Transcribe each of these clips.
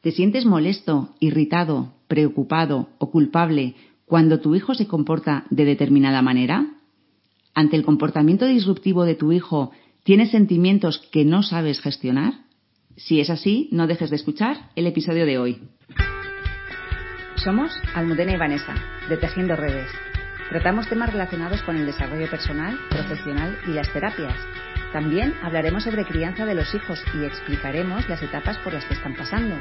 ¿Te sientes molesto, irritado, preocupado o culpable cuando tu hijo se comporta de determinada manera? ¿Ante el comportamiento disruptivo de tu hijo tienes sentimientos que no sabes gestionar? Si es así, no dejes de escuchar el episodio de hoy. Somos Almudena y Vanessa, de Tejiendo Redes. Tratamos temas relacionados con el desarrollo personal, profesional y las terapias. También hablaremos sobre crianza de los hijos y explicaremos las etapas por las que están pasando.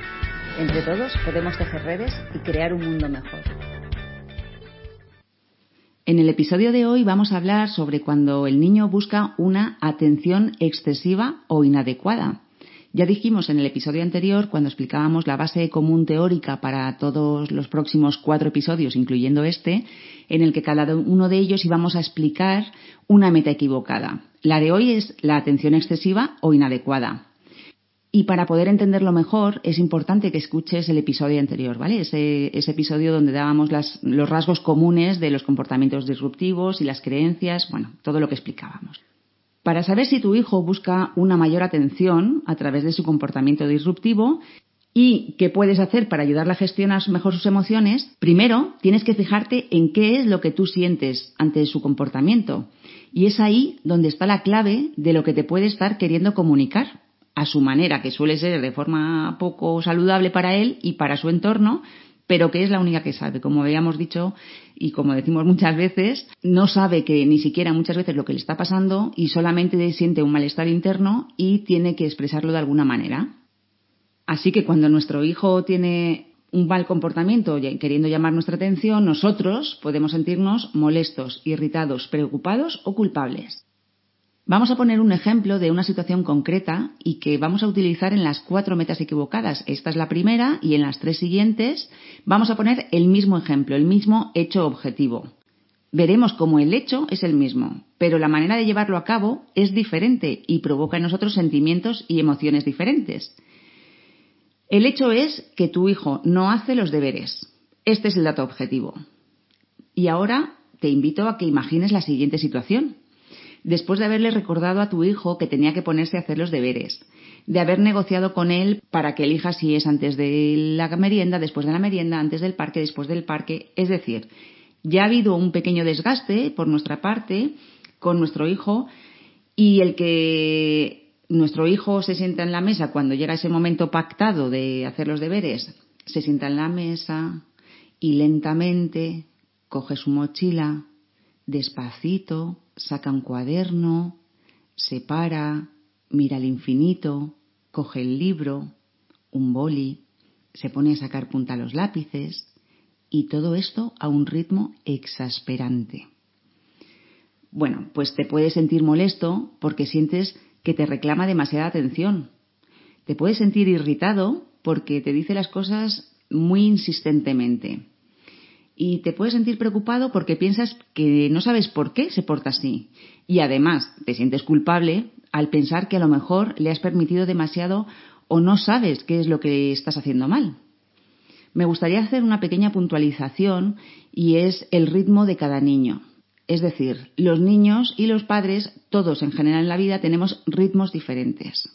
Entre todos podemos tejer redes y crear un mundo mejor. En el episodio de hoy vamos a hablar sobre cuando el niño busca una atención excesiva o inadecuada. Ya dijimos en el episodio anterior, cuando explicábamos la base común teórica para todos los próximos cuatro episodios, incluyendo este, en el que cada uno de ellos íbamos a explicar una meta equivocada. La de hoy es la atención excesiva o inadecuada. Y para poder entenderlo mejor es importante que escuches el episodio anterior, ¿vale? Ese, episodio donde dábamos los rasgos comunes de los comportamientos disruptivos y las creencias, bueno, todo lo que explicábamos. Para saber si tu hijo busca una mayor atención a través de su comportamiento disruptivo y qué puedes hacer para ayudarle a gestionar mejor sus emociones, primero tienes que fijarte en qué es lo que tú sientes ante su comportamiento. Y es ahí donde está la clave de lo que te puede estar queriendo comunicar a su manera, que suele ser de forma poco saludable para él y para su entorno, pero que es la única que sabe. Como habíamos dicho y como decimos muchas veces, no sabe que ni siquiera muchas veces lo que le está pasando y solamente siente un malestar interno y tiene que expresarlo de alguna manera. Así que cuando nuestro hijo tiene un mal comportamiento queriendo llamar nuestra atención, nosotros podemos sentirnos molestos, irritados, preocupados o culpables. Vamos a poner un ejemplo de una situación concreta y que vamos a utilizar en las cuatro metas equivocadas. Esta es la primera y en las tres siguientes vamos a poner el mismo ejemplo, el mismo hecho objetivo. Veremos cómo el hecho es el mismo, pero la manera de llevarlo a cabo es diferente y provoca en nosotros sentimientos y emociones diferentes. El hecho es que tu hijo no hace los deberes. Este es el dato objetivo. Y ahora te invito a que imagines la siguiente situación después de haberle recordado a tu hijo que tenía que ponerse a hacer los deberes, de haber negociado con él para que elija si es antes de la merienda, después de la merienda, antes del parque, después del parque. Es decir, ya ha habido un pequeño desgaste por nuestra parte con nuestro hijo y el que nuestro hijo se sienta en la mesa cuando llega ese momento pactado de hacer los deberes, se sienta en la mesa y lentamente coge su mochila, despacito, saca un cuaderno, se para, mira al infinito, coge el libro, un boli, se pone a sacar punta a los lápices y todo esto a un ritmo exasperante. Bueno, pues te puedes sentir molesto porque sientes que te reclama demasiada atención. Te puedes sentir irritado porque te dice las cosas muy insistentemente y te puedes sentir preocupado porque piensas que no sabes por qué se porta así. Y además te sientes culpable al pensar que a lo mejor le has permitido demasiado o no sabes qué es lo que estás haciendo mal. Me gustaría hacer una pequeña puntualización y es el ritmo de cada niño. Es decir, los niños y los padres, todos en general en la vida, tenemos ritmos diferentes.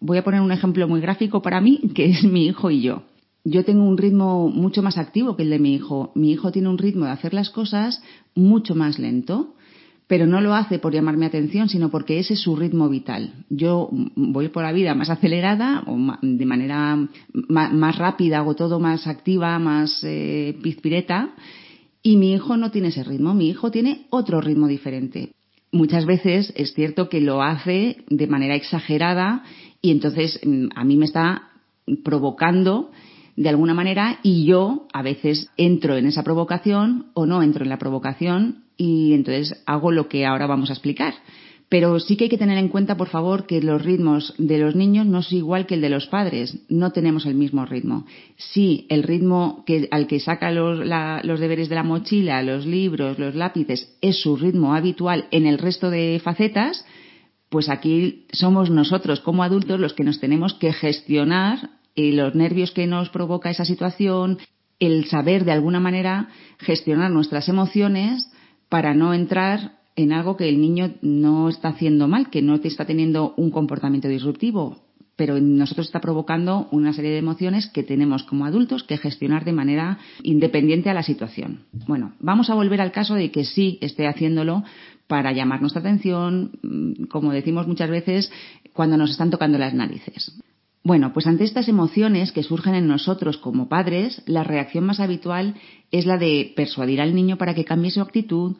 Voy a poner un ejemplo muy gráfico para mí, que es mi hijo y yo yo tengo un ritmo mucho más activo que el de mi hijo. Mi hijo tiene un ritmo de hacer las cosas mucho más lento, pero no lo hace por llamarme atención, sino porque ese es su ritmo vital. Yo voy por la vida más acelerada o de manera más rápida, hago todo más activa, más eh, pizpireta, y mi hijo no tiene ese ritmo. Mi hijo tiene otro ritmo diferente. Muchas veces es cierto que lo hace de manera exagerada y entonces mm, a mí me está provocando de alguna manera y yo a veces entro en esa provocación o no entro en la provocación y entonces hago lo que ahora vamos a explicar. Pero sí que hay que tener en cuenta, por favor, que los ritmos de los niños no es igual que el de los padres. No tenemos el mismo ritmo. Si el ritmo que, al que saca los, los deberes de la mochila, los libros, los lápices, es su ritmo habitual en el resto de facetas, pues aquí somos nosotros como adultos los que nos tenemos que gestionar los nervios que nos provoca esa situación, el saber de alguna manera gestionar nuestras emociones para no entrar en algo que el niño no está haciendo mal, que no está teniendo un comportamiento disruptivo. pero en nosotros está provocando una serie de emociones que tenemos como adultos que gestionar de manera independiente a la situación. Bueno, vamos a volver al caso de que sí esté haciéndolo para llamar nuestra atención, mm, como decimos muchas veces, cuando nos están tocando las narices. Bueno, pues ante estas emociones que surgen en nosotros como padres, la reacción más habitual es la de persuadir al niño para que cambie su actitud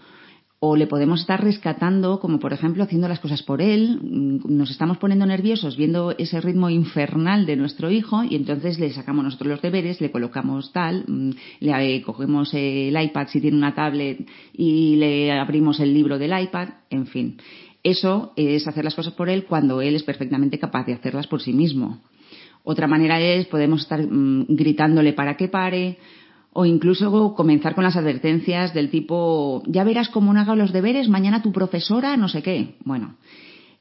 o le podemos estar rescatando, como por ejemplo haciendo las cosas por él, mm, nos estamos poniendo nerviosos viendo ese ritmo infernal de nuestro hijo y entonces le sacamos nosotros los deberes, le colocamos tal, mm, le cogemos el iPad si tiene una tablet y le abrimos el libro del iPad, en fin. Eso es hacer las cosas por él cuando él es perfectamente capaz de hacerlas por sí mismo. Otra manera es, podemos estar mm, gritándole para que pare, o incluso comenzar con las advertencias del tipo, ya verás cómo no haga los deberes, mañana tu profesora, no sé qué. Bueno,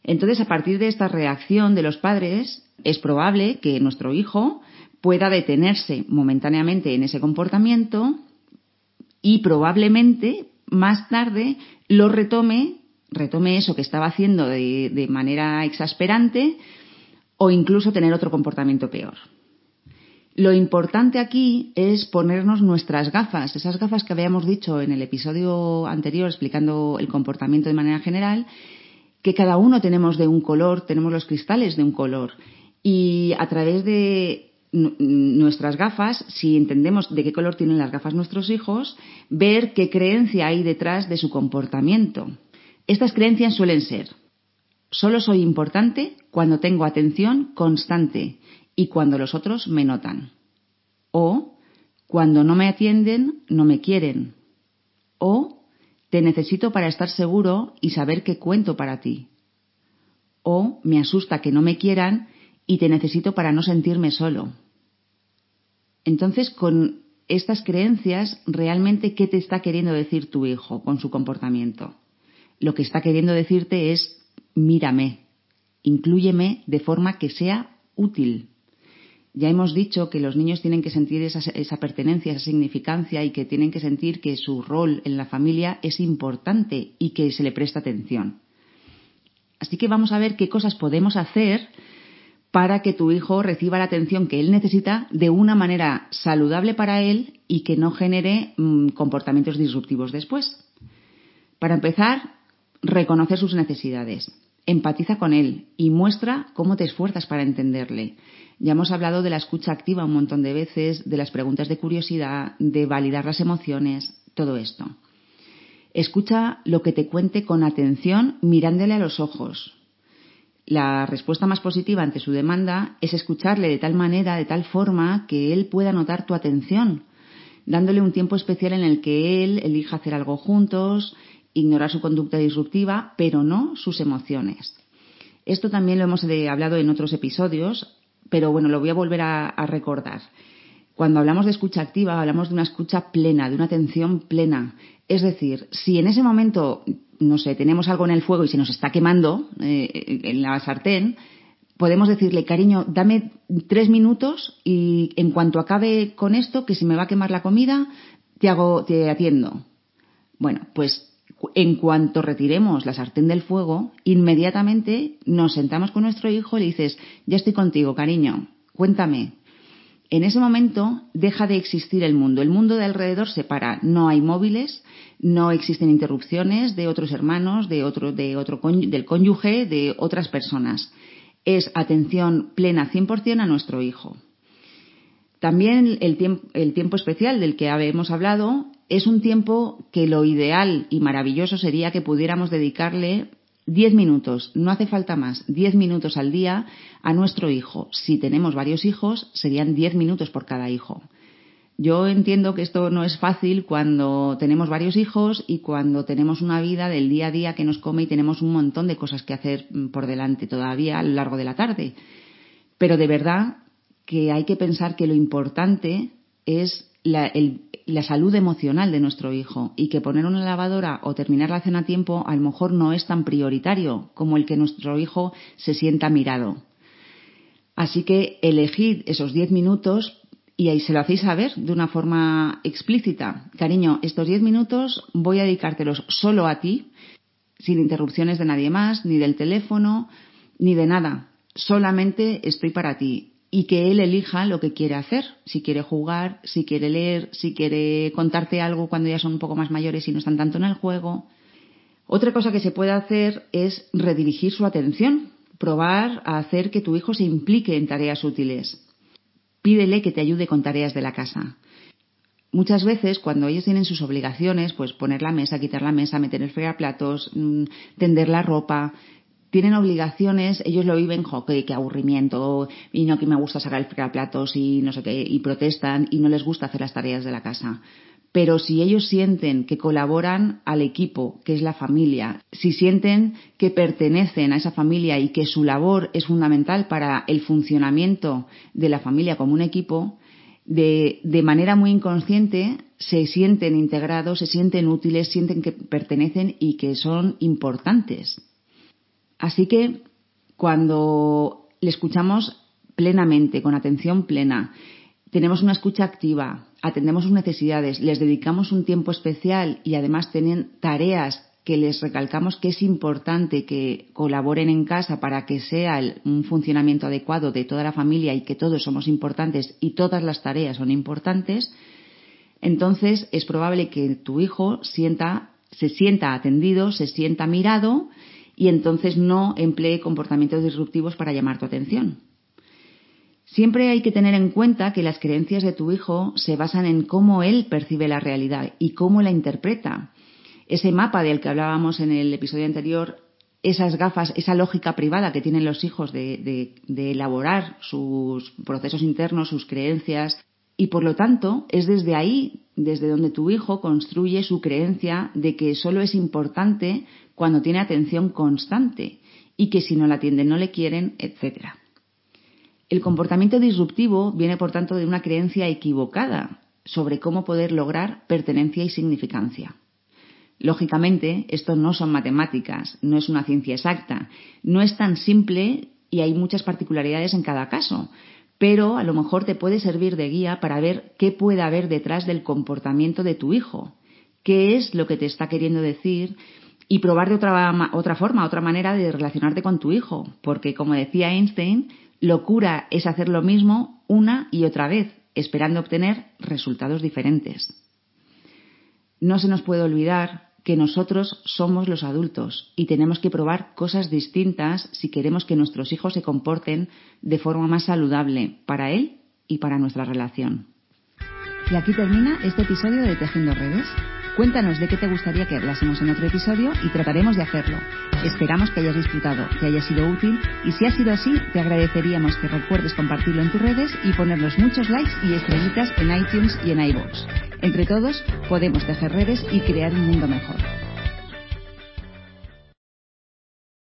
entonces a partir de esta reacción de los padres, es probable que nuestro hijo pueda detenerse momentáneamente en ese comportamiento y probablemente más tarde lo retome, retome eso que estaba haciendo de, de manera exasperante o incluso tener otro comportamiento peor. Lo importante aquí es ponernos nuestras gafas, esas gafas que habíamos dicho en el episodio anterior explicando el comportamiento de manera general, que cada uno tenemos de un color, tenemos los cristales de un color. Y a través de nuestras gafas, si entendemos de qué color tienen las gafas nuestros hijos, ver qué creencia hay detrás de su comportamiento. Estas creencias suelen ser, solo soy importante cuando tengo atención constante y cuando los otros me notan. O cuando no me atienden, no me quieren. O te necesito para estar seguro y saber que cuento para ti. O me asusta que no me quieran y te necesito para no sentirme solo. Entonces, con estas creencias, realmente, ¿qué te está queriendo decir tu hijo con su comportamiento? Lo que está queriendo decirte es, mírame, inclúyeme de forma que sea útil. Ya hemos dicho que los niños tienen que sentir esa, pertenencia, esa significancia y que tienen que sentir que su rol en la familia es importante y que se le presta atención. Así que vamos a ver qué cosas podemos hacer para que tu hijo reciba la atención que él necesita de una manera saludable para él y que no genere mm, comportamientos disruptivos después. Para empezar, reconocer sus necesidades, empatiza con él y muestra cómo te esfuerzas para entenderle. Ya hemos hablado de la escucha activa un montón de veces, de las preguntas de curiosidad, de validar las emociones, todo esto. Escucha lo que te cuente con atención mirándole a los ojos. La respuesta más positiva ante su demanda es escucharle de tal manera, de tal forma, que él pueda notar tu atención, dándole un tiempo especial en el que él elija hacer algo juntos, ignorar su conducta disruptiva, pero no sus emociones. Esto también lo hemos hablado en otros episodios pero bueno, lo voy a volver a, recordar. Cuando hablamos de escucha activa, hablamos de una escucha plena, de una atención plena. Es decir, si en ese momento, no sé, tenemos algo en el fuego y se nos está quemando eh, en la sartén, podemos decirle, cariño, dame tres minutos y en cuanto acabe con esto, que si me va a quemar la comida, te hago, te atiendo. Bueno, pues en cuanto retiremos la sartén del fuego, inmediatamente nos sentamos con nuestro hijo y le dices, ya estoy contigo, cariño, cuéntame. En ese momento deja de existir el mundo. El mundo de alrededor se para. No hay móviles, no existen interrupciones de otros hermanos, de otro, de otro, del cónyuge, de otras personas. Es atención plena 100% a nuestro hijo. También el tiempo, el tiempo especial del que hemos hablado es un tiempo que lo ideal y maravilloso sería que pudiéramos dedicarle 10 minutos, no hace falta más, 10 minutos al día a nuestro hijo. Si tenemos varios hijos, serían 10 minutos por cada hijo. Yo entiendo que esto no es fácil cuando tenemos varios hijos y cuando tenemos una vida del día a día que nos come y tenemos un montón de cosas que hacer por delante todavía a lo largo de la tarde. Pero de verdad que hay que pensar que lo importante es la, salud emocional de nuestro hijo y que poner una lavadora o terminar la cena a tiempo a lo mejor no es tan prioritario como el que nuestro hijo se sienta mirado. Así que elegid esos 10 minutos y ahí se lo hacéis saber de una forma explícita. Cariño, estos 10 minutos voy a dedicártelos solo a ti, sin interrupciones de nadie más, ni del teléfono, ni de nada solamente estoy para ti y que él elija lo que quiere hacer, si quiere jugar, si quiere leer, si quiere contarte algo cuando ya son un poco más mayores y no están tanto en el juego. Otra cosa que se puede hacer es redirigir su atención, probar a hacer que tu hijo se implique en tareas útiles. Pídele que te ayude con tareas de la casa. Muchas veces, cuando ellos tienen sus obligaciones, pues poner la mesa, quitar la mesa, meter el fregaplatos, mm, tender la ropa, tienen obligaciones, ellos lo viven, jo, qué, aburrimiento, y no que me gusta sacar el fregaplatos y no sé qué, y protestan y no les gusta hacer las tareas de la casa. Pero si ellos sienten que colaboran al equipo, que es la familia, si sienten que pertenecen a esa familia y que su labor es fundamental para el funcionamiento de la familia como un equipo, de, de manera muy inconsciente se sienten integrados, se sienten útiles, sienten que pertenecen y que son importantes. Así que cuando le escuchamos plenamente, con atención plena, tenemos una escucha activa, atendemos sus necesidades, les dedicamos un tiempo especial y además tienen tareas que les recalcamos que es importante que colaboren en casa para que sea un funcionamiento adecuado de toda la familia y que todos somos importantes y todas las tareas son importantes, entonces es probable que tu hijo sienta, se sienta atendido, se sienta mirado y entonces no emplee comportamientos disruptivos para llamar tu atención. Siempre hay que tener en cuenta que las creencias de tu hijo se basan en cómo él percibe la realidad y cómo la interpreta. Ese mapa del que hablábamos en el episodio anterior, esas gafas, esa lógica privada que tienen los hijos de, elaborar sus procesos internos, sus creencias, y por lo tanto es desde ahí, desde donde tu hijo construye su creencia de que solo es importante cuando tiene atención constante y que si no la atienden no le quieren, etc. El comportamiento disruptivo viene por tanto de una creencia equivocada sobre cómo poder lograr pertenencia y significancia. Lógicamente, esto no son matemáticas, no es una ciencia exacta, no es tan simple y hay muchas particularidades en cada caso, pero a lo mejor te puede servir de guía para ver qué puede haber detrás del comportamiento de tu hijo, qué es lo que te está queriendo decir y probar de otra, otra forma, otra manera de relacionarte con tu hijo, porque como decía Einstein, locura es hacer lo mismo una y otra vez, esperando obtener resultados diferentes. No se nos puede olvidar que nosotros somos los adultos y tenemos que probar cosas distintas si queremos que nuestros hijos se comporten de forma más saludable para él y para nuestra relación. Y aquí termina este episodio de Tejiendo Redes. Cuéntanos de qué te gustaría que hablásemos en otro episodio y trataremos de hacerlo. Esperamos que hayas disfrutado, que haya sido útil y si ha sido así, te agradeceríamos que recuerdes compartirlo en tus redes y ponernos muchos likes y estrellitas en iTunes y en iVoox. Entre todos podemos tejer redes y crear un mundo mejor.